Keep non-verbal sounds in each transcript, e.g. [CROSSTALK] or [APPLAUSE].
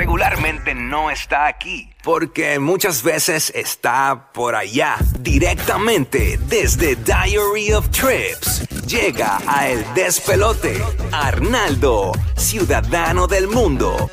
regularmente no está aquí, porque muchas veces está por allá, directamente desde Diary of Trips. Llega a El Despelote, Arnaldo, ciudadano del mundo.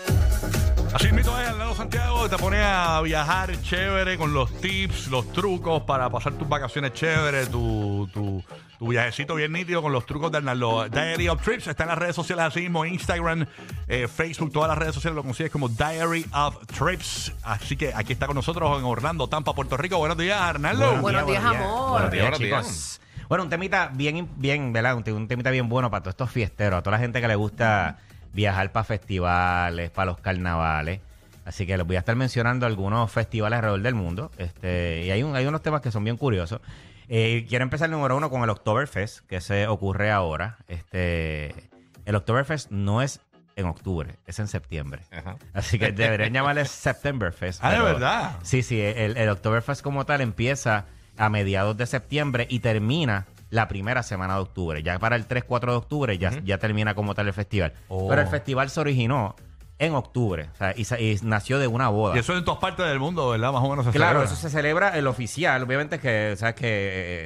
Así mismo es, Arnaldo Santiago te pone a viajar chévere con los tips, los trucos para pasar tus vacaciones chévere, tu, tu, tu viajecito bien nítido con los trucos de Arnaldo. Diary of Trips está en las redes sociales así mismo, Instagram, eh, Facebook, todas las redes sociales lo consigues como Diary of Trips. Así que aquí está con nosotros en Orlando, Tampa, Puerto Rico. Buenos días, Arnaldo. Buenos días, amor. Buenos días, Buenos días. chicos. Bueno, un temita bien, bien, ¿verdad? Un, un temita bien bueno para todos estos fiesteros, a toda la gente que le gusta viajar para festivales, para los carnavales. Así que les voy a estar mencionando algunos festivales alrededor del mundo. Este, y hay, un, hay unos temas que son bien curiosos. Eh, quiero empezar número uno con el Oktoberfest, que se ocurre ahora. Este, el Oktoberfest no es en octubre, es en septiembre. Ajá. Así que deberían llamarle [LAUGHS] Septemberfest. Ah, ¿de verdad? Sí, sí, el, el Oktoberfest como tal empieza a mediados de septiembre y termina la primera semana de octubre. Ya para el 3-4 de octubre ya, ya termina como tal el festival. Oh. Pero el festival se originó en octubre o sea, y, sa- y nació de una boda. Y eso en todas partes del mundo, ¿verdad? Más o menos se Claro, celebra. eso se celebra el oficial. Obviamente que, ¿sabes? Que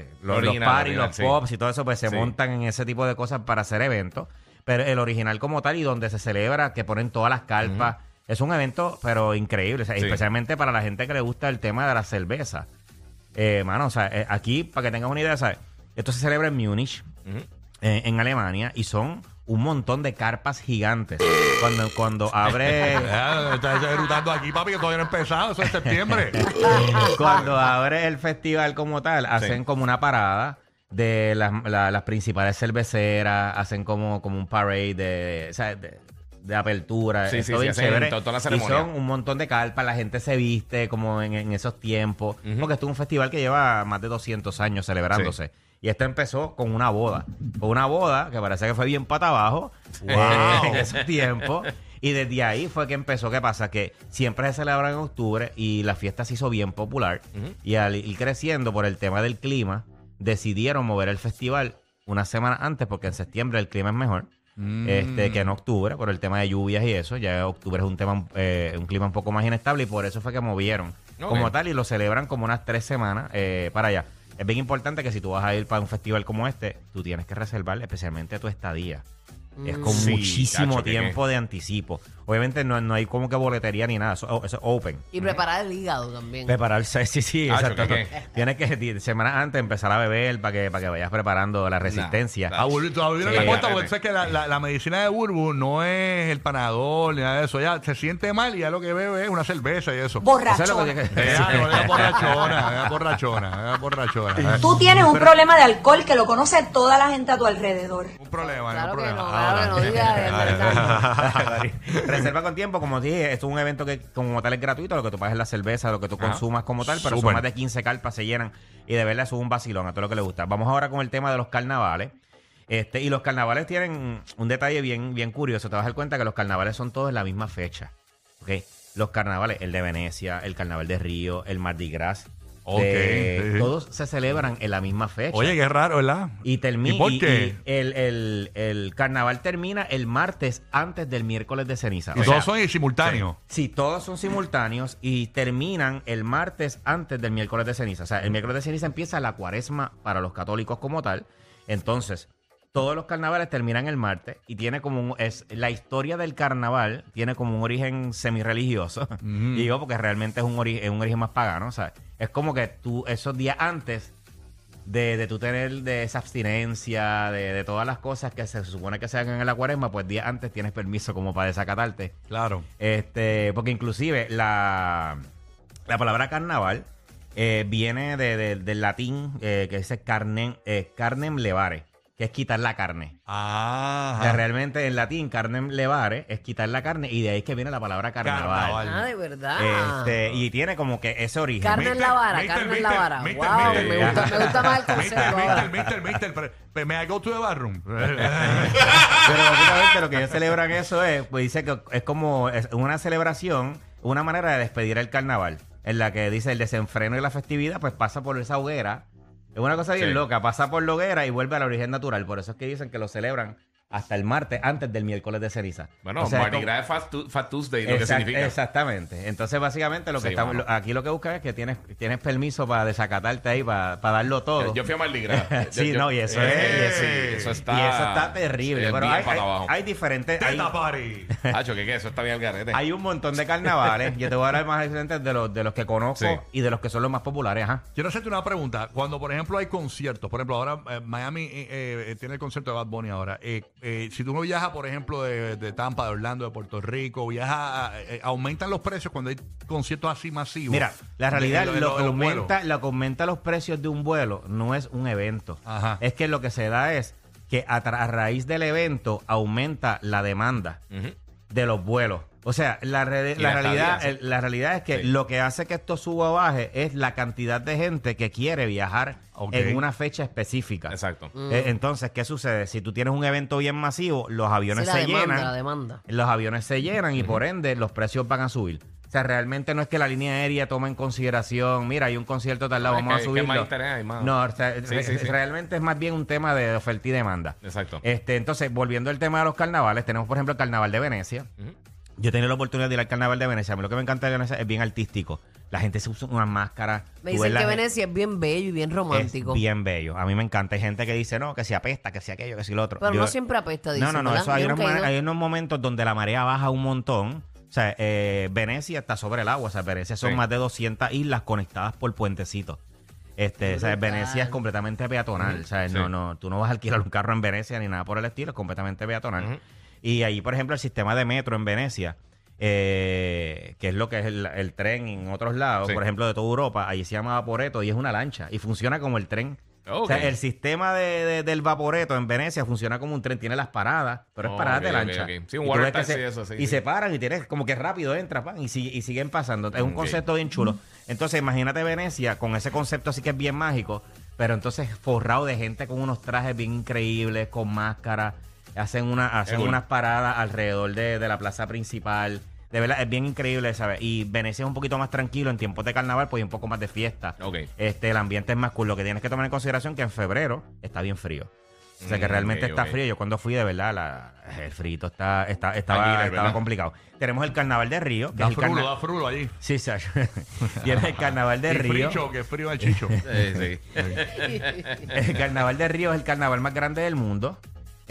eh, los, los Original, parties, original, los sí. pops y todo eso, pues se Sí. montan en ese tipo de cosas para hacer eventos. Pero el original como tal y donde se celebra, que ponen todas las carpas, es un evento, pero increíble. o sea, Sí. Especialmente para la gente que le gusta el tema de la cerveza. Eh, mano, o sea, eh, aquí, para que tengas una idea, ¿sabes? Esto se celebra en Múnich, Ujú. eh, en Alemania, y son un montón de carpas gigantes. Cuando, cuando abre... [LAUGHS] Ya, Estás eructando aquí, papi, que todavía no ha empezado. Eso es septiembre. [LAUGHS] Cuando abre el festival como tal, hacen como una parada de las, la- las principales cerveceras, hacen como, como un parade de, o sea, de, de apertura. Sí, es sí, todo sí, bien hacen chévere. to- toda la y ceremonia. son un montón de carpas, la gente se viste como en, en esos tiempos. Porque esto es un festival que lleva más de 200 años celebrándose. Y esto empezó con una boda. Con una boda que parece que fue bien pata abajo Wow. [LAUGHS] en ese tiempo. Y desde ahí fue que empezó. ¿Qué pasa? Que siempre se celebra en octubre y la fiesta se hizo bien popular. Y al ir creciendo por el tema del clima, decidieron mover el festival una semana antes porque en septiembre el clima es mejor. Mm. Este, que en octubre, por el tema de lluvias y eso, ya octubre es un tema, eh, un clima un poco más inestable y por eso fue que movieron como tal y lo celebran como unas tres semanas eh, para allá. Es bien importante que si tú vas a ir para un festival como este, tú tienes que reservar especialmente tu estadía. Es con Sí, muchísimo cacho, que tiempo de anticipo. Obviamente no, no hay como que boletería ni nada, eso, eso es open. Y preparar el hígado también. Prepararse, sí, sí, Ah, exacto. ¿qué, [LAUGHS] Tienes que di- semanas antes empezar a beber para que, para que vayas preparando la resistencia. Nah, Ah, Burbu, todavía no Sí, te cuenta porque sé que la, la- la medicina de Burbu no es el panador ni nada de eso. Ya se siente mal y ya lo que bebe es una cerveza y eso. Eso es Borracho. lo que- ya borrachona, borrachona, [LAUGHS] borrachona. Tú tienes un problema de alcohol que lo conoce toda la gente a tu alrededor. Un problema, Claro un que problema. no, no diga. [LAUGHS] Reserva con tiempo, como dije, esto es un evento que como tal es gratuito, lo que tú pagas es la cerveza, lo que tú Ajá. consumas como tal, pero son más de 15 carpas, se llenan y de verdad es un vacilón a todo lo que le gusta. Vamos ahora con el tema de los carnavales. Este, y los carnavales tienen un detalle bien, bien curioso. Te vas a dar cuenta que los carnavales son todos en la misma fecha. ¿ok? Los carnavales, el de Venecia, el carnaval de Río, el Mardi Gras. Ok, de- sí. Todos se celebran en la misma fecha. Oye, qué raro, ¿verdad? Y termina. ¿Y por qué? el, el- el carnaval termina el martes antes del miércoles de ceniza. Y O todos son simultáneos. Sí, todos son simultáneos y terminan el martes antes del miércoles de ceniza. O sea, el miércoles de ceniza empieza la cuaresma para los católicos como tal. Entonces, todos los carnavales terminan el martes y tiene como un, es la historia del carnaval tiene como un origen semi-religioso. Y [LAUGHS] digo porque realmente es un, ori- es un origen más pagano. Sea, es como que tú esos días antes de, de tú tener de esa abstinencia, de, de todas las cosas que se supone que se hagan en la cuaresma, pues días antes tienes permiso como para desacatarte. Claro. Este, porque inclusive la, la palabra carnaval eh, viene de- de- del latín eh, que dice carnem, eh, carnem levare, que es quitar la carne. Ah. O sea, realmente en latín carnem levare es quitar la carne y de ahí es que viene la palabra carnaval. Carnaval. Ah, de verdad. Este, y tiene como que ese origen. Carne en la vara, Mister, carne en la mister, vara. mister, wow, mister. me gusta, me gusta más el Mister, concepto. mister, mister, mister, pero- pero may I go to the bathroom? [LAUGHS] Pero básicamente lo que ellos celebran eso es, pues dice que es como una celebración, una manera de despedir el carnaval, en la que dice el desenfreno y la festividad, pues pasa por esa hoguera. Es una cosa bien Sí. loca, pasa por la hoguera y vuelve al origen natural. Por eso es que dicen que lo celebran hasta el martes antes del miércoles de ceniza. Bueno, O sea, Mardi Gras es Fat, Tu- Fat Tuesday, lo que significa. Exactamente. Entonces, básicamente, lo que Sí, estamos, aquí lo que buscas es que tienes, tienes permiso para desacatarte ahí, para, para darlo todo. Yo fui a Mardi Gras. [LAUGHS] Sí, Yo- yo- no, y eso Eh, es- sí, eso está. y eso está terrible. pero hay, hay- hay diferentes. Hay, ¡Teta party! [LAUGHS] Hacho, ¿qué qué? Eso está bien al garete. hay un montón de carnavales. Yo te voy a hablar más diferentes de los, de los que conozco Sí. y de los que son los más populares. Ajá. Quiero hacerte una pregunta. Cuando, por ejemplo, hay conciertos, por ejemplo, ahora eh, Miami eh, eh, tiene el concierto de Bad Bunny ahora. Eh, eh, si tú no viajas, por ejemplo, de, de Tampa, de Orlando, de Puerto Rico, viajas, eh, eh, aumentan los precios cuando hay conciertos así masivos. Mira, la realidad, lo- en lo, lo- que aumenta, lo que aumenta los precios de un vuelo no es un evento. Ajá. Es que lo que se da es que a, raíz del evento aumenta la demanda de los vuelos. O sea, la, re- Y la la realidad, sí. el- la realidad es que Sí. lo que hace que esto suba o baje es la cantidad de gente que quiere viajar Ok. en una fecha específica. Exacto. Eh, entonces, ¿qué sucede? Si tú tienes un evento bien masivo, los Sí, aviones la se demanda, llenan. la demanda. Los aviones se llenan y por ende los precios van a subir. O sea, realmente no es que la línea aérea tome en consideración, mira, hay un concierto tal lado, No, es vamos a que- que subirlo. más interés hay, más. No, o sea, Sí, re- sí, sí. realmente es más bien un tema de oferta y demanda. Exacto. Este, entonces, volviendo al tema de los carnavales, tenemos por ejemplo el carnaval de Venecia. Yo he tenido la oportunidad de ir al carnaval de Venecia. A mí lo que me encanta de Venecia es bien artístico. La gente se usa unas máscaras. Me dicen que gente- Venecia es bien bello y bien romántico. es bien bello. A mí me encanta. Hay gente que dice, no, que si apesta, que si aquello, que si lo otro. Pero Yo- no siempre apesta, dicen, No, no, no. ¿verdad? Eso hay, Yo unos, nunca he ma- ido. hay unos momentos donde la marea baja un montón. O sea, eh, Venecia está sobre el agua. O sea, Venecia son Sí. más de 200 islas conectadas por puentecitos. Este, o sea, Brutal. Venecia es completamente peatonal. O sea, Sí. no, no, tú no vas a alquilar un carro en Venecia ni nada por el estilo, es completamente peatonal. Ujú. Y ahí, por ejemplo, el sistema de metro en Venecia, eh, que es lo que es el, el tren en otros lados, Sí. por ejemplo, de toda Europa, ahí se llama Vaporeto y es una lancha y funciona como el tren. O Ok. sea, el sistema de, de- del Vaporeto en Venecia funciona como un tren, tiene las paradas, pero es Oh, paradas ok, de ok, lancha. ok. Sí, un Y tú water ves que taxi, se- eso, sí, Y sí. se paran y tienes como que rápido entras pan, y, si- y siguen pasando. Es un Ok. concepto bien chulo. Entonces, imagínate Venecia con ese concepto así que es bien mágico, pero entonces forrado de gente con unos trajes bien increíbles, con máscaras, hacen, una, hacen cool. unas paradas alrededor de, de la plaza principal. De verdad, es bien increíble, ¿sabes? Y Venecia es un poquito más tranquilo en tiempos de carnaval, pues hay un poco más de fiesta. Ok. Este, el ambiente es más cool. Lo que tienes que tomar en consideración que en febrero está bien frío. O sea que Mm, realmente está frío. Yo cuando fui, de verdad, la- el frito está, está, estaba, estaba complicado. Tenemos el carnaval de Río. Que Da es el frulo, da frulo allí. Sí, Sacho. [LAUGHS] Tienes el carnaval de Y Río. fricho, que frío el chicho. [LAUGHS] Sí, sí. El carnaval de Río es el carnaval más grande del mundo.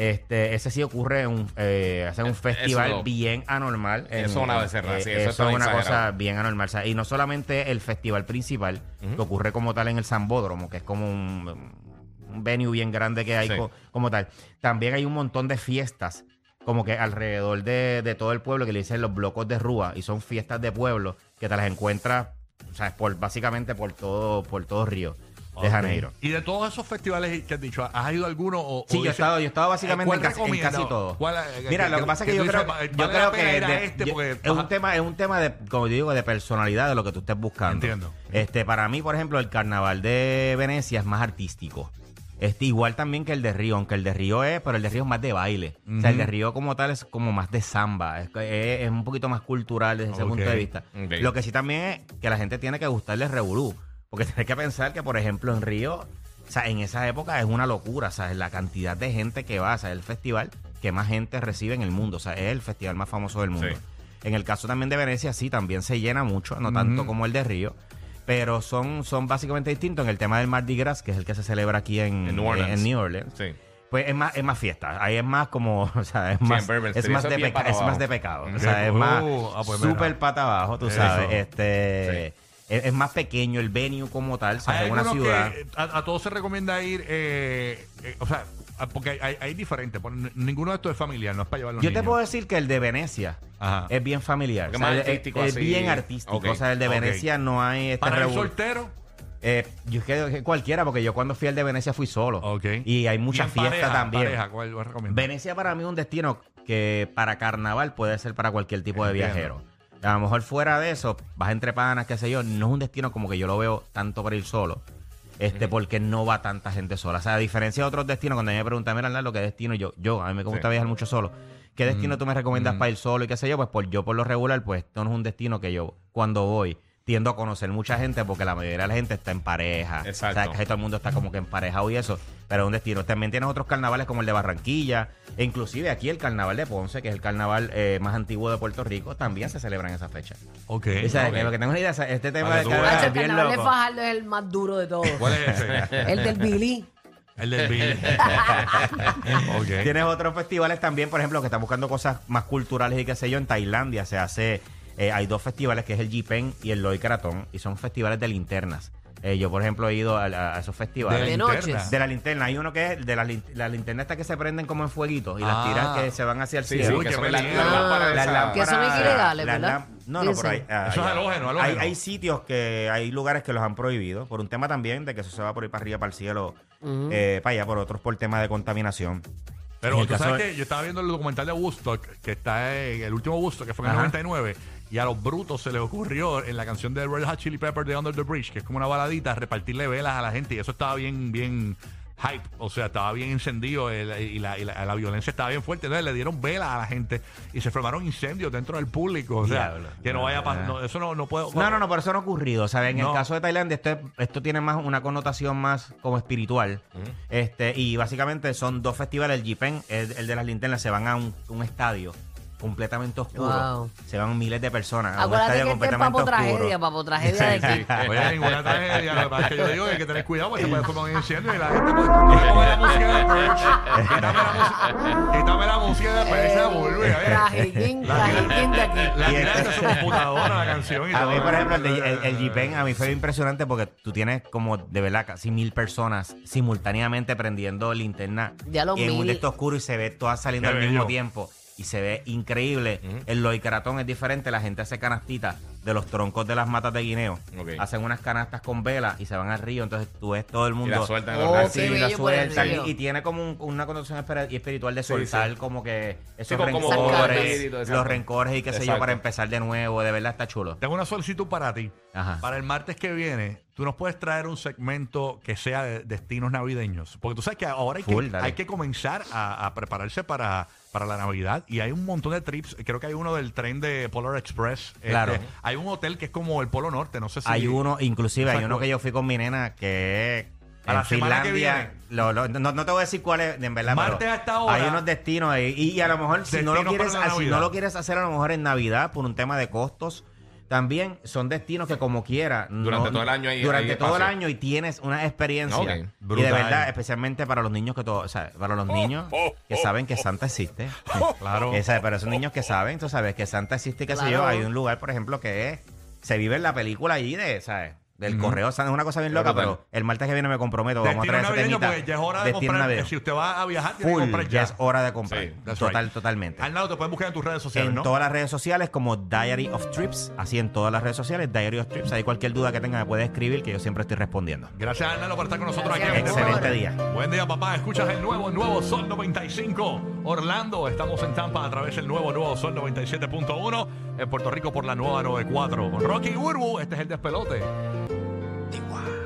Este, ese sí ocurre un, eh, hacen un festival Eso- bien anormal. en- eso es una becerra, eh, sí, eso es una exagerado. cosa bien anormal. O sea, y no solamente el festival principal, que ocurre como tal en el Zambódromo, que es como un, un venue bien grande que hay Sí. co- como tal. También hay un montón de fiestas, como que alrededor de, de todo el pueblo, que le dicen los blocos de Rúa, y son fiestas de pueblo que te las encuentras, o sea, por, básicamente por todo, por todo Río de Ok. Janeiro. Y de todos esos festivales que has dicho, ¿has ido a alguno? O, Sí, o yo he estado, yo he estado básicamente ¿Cuál en casi, en casi todo. ¿Cuál, eh, Mira, que- lo que pasa es que, que yo creo, dices, yo vale creo que de- este yo- porque- es un tema, es un tema de, como yo digo, de personalidad de lo que tú estés buscando. Entiendo. Este, para mí, por ejemplo, el carnaval de Venecia es más artístico. Este, igual también que el de Río, aunque el de Río es, pero el de Río es más de baile. O sea, el de Río como tal es como más de samba. Es, es- es un poquito más cultural desde ese punto de vista. Lo que sí también es que la gente tiene que gustarle Revolú. Porque tienes que pensar que, por ejemplo, en Río, o sea, en esa época es una locura. O sea, la cantidad de gente que va. O sea, es el festival que más gente recibe en el mundo. O sea, es el festival más famoso del mundo. Sí. En el caso también de Venecia, sí, también se llena mucho, no tanto como el de Río. Pero son, son básicamente distintos en el tema del Mardi Gras, que es el que se celebra aquí en, En New Orleans. en New Orleans. Sí. Pues es más, es más fiesta. Ahí es más como, [LAUGHS] o sea, es Sí, más, Bourbon es más de, peca- es más de pecado. O sea, es más Oh, ah, pues súper pata abajo, tú Eso. sabes. Este, es, es más pequeño el venue como tal, o sea, Hay es una ciudad. que a, a todos se recomienda ir, eh, eh, o sea, a- porque hay, hay, hay diferentes. ninguno de estos es familiar, no es para llevar los Yo te niños. puedo decir que el de Venecia Ajá. es bien familiar. Porque O sea, más es- artístico es, así. bien artístico. O sea, el de. Venecia no hay este Para el soltero, Eh, yo creo que cualquiera, porque yo cuando fui al de Venecia fui solo. Y hay y mucha en fiesta pareja, también. pareja, ¿cuál? Venecia para mí es un destino que para carnaval puede ser para cualquier tipo de viajero. A lo mejor fuera de eso, vas entre panas, qué sé yo, no es un destino como que yo lo veo tanto para ir solo. Este, porque no va tanta gente sola. O sea, a diferencia de otros destinos, cuando a mí me preguntan, mira, Arnaldo, ¿qué destino yo? Yo, a mí me gusta viajar mucho solo. ¿Qué destino tú me recomiendas para ir solo y qué sé yo? Pues por yo por lo regular, pues esto no es un destino que yo cuando voy tiendo a conocer mucha gente porque la mayoría de la gente está en pareja. Exacto. O sea, que todo el mundo está como que emparejado y eso, pero es un destino. También tienes otros carnavales como el de Barranquilla, e inclusive aquí el carnaval de Ponce, que es el carnaval eh, más antiguo de Puerto Rico, también se celebra en esa fecha. Ok. O sea, ok. que lo que tengo una idea, este tema Para de que tú carnaval es el bien carnaval de. Fajardo es el más duro de todos. ¿Cuál es ese? [LAUGHS] el del Billy. El del Bill. [LAUGHS] ok. Tienes otros festivales también, por ejemplo, que están buscando cosas más culturales y qué sé yo. En Tailandia se hace, eh, hay dos festivales que es el Jipen y el Loi Krathong y son festivales de linternas. Eh, yo, por ejemplo, he ido a, a- a esos festivales. De linterna. noches. De la linterna, hay uno que es de las las linternas que se prenden como en fueguitos y las Ah. tiras que se van hacia el cielo. sí, que son las, lámparas Que ilegales, ¿verdad? No, no, pero hay, ah, Eso es hay- halógeno, halógeno. Hay, hay sitios que hay lugares que los han prohibido por un tema también de que eso se va por ir para arriba, para el cielo, eh, para allá, por otros por tema de contaminación. Pero tú sabes de- que yo estaba viendo el documental de Woodstock, que está en el último Woodstock, que fue en el Ajá. 99, y a los brutos se les ocurrió en la canción de Red Hot Chili Peppers de Under the Bridge, que es como una baladita, repartirle velas a la gente, y eso estaba bien, bien hype, o sea, estaba bien encendido el- y, la, y la- la violencia estaba bien fuerte, entonces le dieron velas a la gente y se formaron incendios dentro del público, o sea, Diablo. que no vaya a pasar, no, eso no, no puede... No, no, no, pero eso no ha ocurrido. ¿sabes? En No. el caso de Tailandia, esto, es- esto tiene más una connotación más como espiritual. este Y básicamente son dos festivales. El Jipen, el, el de las linternas, se van a un, un estadio completamente oscuro. Wow. Se van miles de personas a un estadio que este es completamente papo oscuro. tragedia, papo tragedia de aquí. [LAUGHS] Oye, ninguna tragedia. Lo que pasa es que yo digo que hay que tener cuidado porque se puede formar un incendio y la gente puede. Quítame la música de Perch. Quítame la música. Quítame la música de Perch. Esa vuelve, a ver. Trajiquín, trajiquín de aquí. La Y este- de su computadora, la canción y A mí, por ejemplo, el, de- el, el Jipen, a mí fue impresionante porque tú tienes como de verdad casi mil personas simultáneamente prendiendo linterna en un estos oscuro y se ve todas saliendo Qué al mismo tiempo. Y se ve increíble. El loicaratón es diferente. La gente hace canastitas de los troncos de las matas de guineo. Hacen unas canastas con velas y se van al río. Entonces tú ves todo el Y mundo. la sueltan en Oh, los Sí, la el sueltan y, y tiene como un- una connotación y espiritual de soltar sí. como que esos como- rencores, los rencores y qué sé yo para empezar de nuevo. De verdad está chulo. Tengo una solicitud para ti. Ajá. Para el martes que viene, tú nos puedes traer un segmento que sea de destinos navideños. Porque tú sabes que ahora hay, Full, que, dale. hay que comenzar a, a prepararse para, para la Navidad. Y hay un montón de trips. Creo que hay uno del tren de Polar Express. Claro. Este, hay un hotel que es como el Polo Norte. No sé si. Hay uno, inclusive hay uno que yo fui con mi nena que A la en semana que Finlandia. lo- lo- no, no te voy a decir cuál es, en verdad. Martes pero a esta hora. Hay unos destinos ahí. Y, y a lo mejor, si lo quieres, no lo quieres hacer a lo mejor en Navidad por un tema de costos, también son destinos que como quiera. Durante no- todo el año hay- Durante hay todo el año y tienes una experiencia. Y de verdad, especialmente para los niños que todo, o sea, para los niños que saben que Santa existe. [LAUGHS] Claro. Esa, pero esos niños que saben, tú sabes, que Santa existe, qué sé Claro. yo. Hay un lugar, por ejemplo, que es, se vive en la película allí de, ¿sabes? Del correo. Es una cosa bien loca, Brutal. pero el martes que viene me comprometo. Vamos a Destino traer ese navideño, temita. porque ya es hora de Destino comprar. navideño. Si usted va a viajar, tiene que Full, comprar ya ya. es hora de comprar. Sí, that's Total, right. totalmente. Arnaldo, te pueden buscar en tus redes sociales, En ¿no? todas las redes sociales como Diary of Trips, así en todas las redes sociales, Diary of Trips. Ahí cualquier duda que tenga me puede escribir que yo siempre estoy respondiendo. Gracias, Arnaldo, por estar con nosotros Gracias, aquí. en amor. Excelente día. Buen día, papá. Escuchas el nuevo, nuevo Sol 95. Orlando, estamos en Tampa a través del nuevo, nuevo Sol 97.1. En Puerto Rico por la nueva 94. Con Rocky y Burbu, este es el despelote. Igual.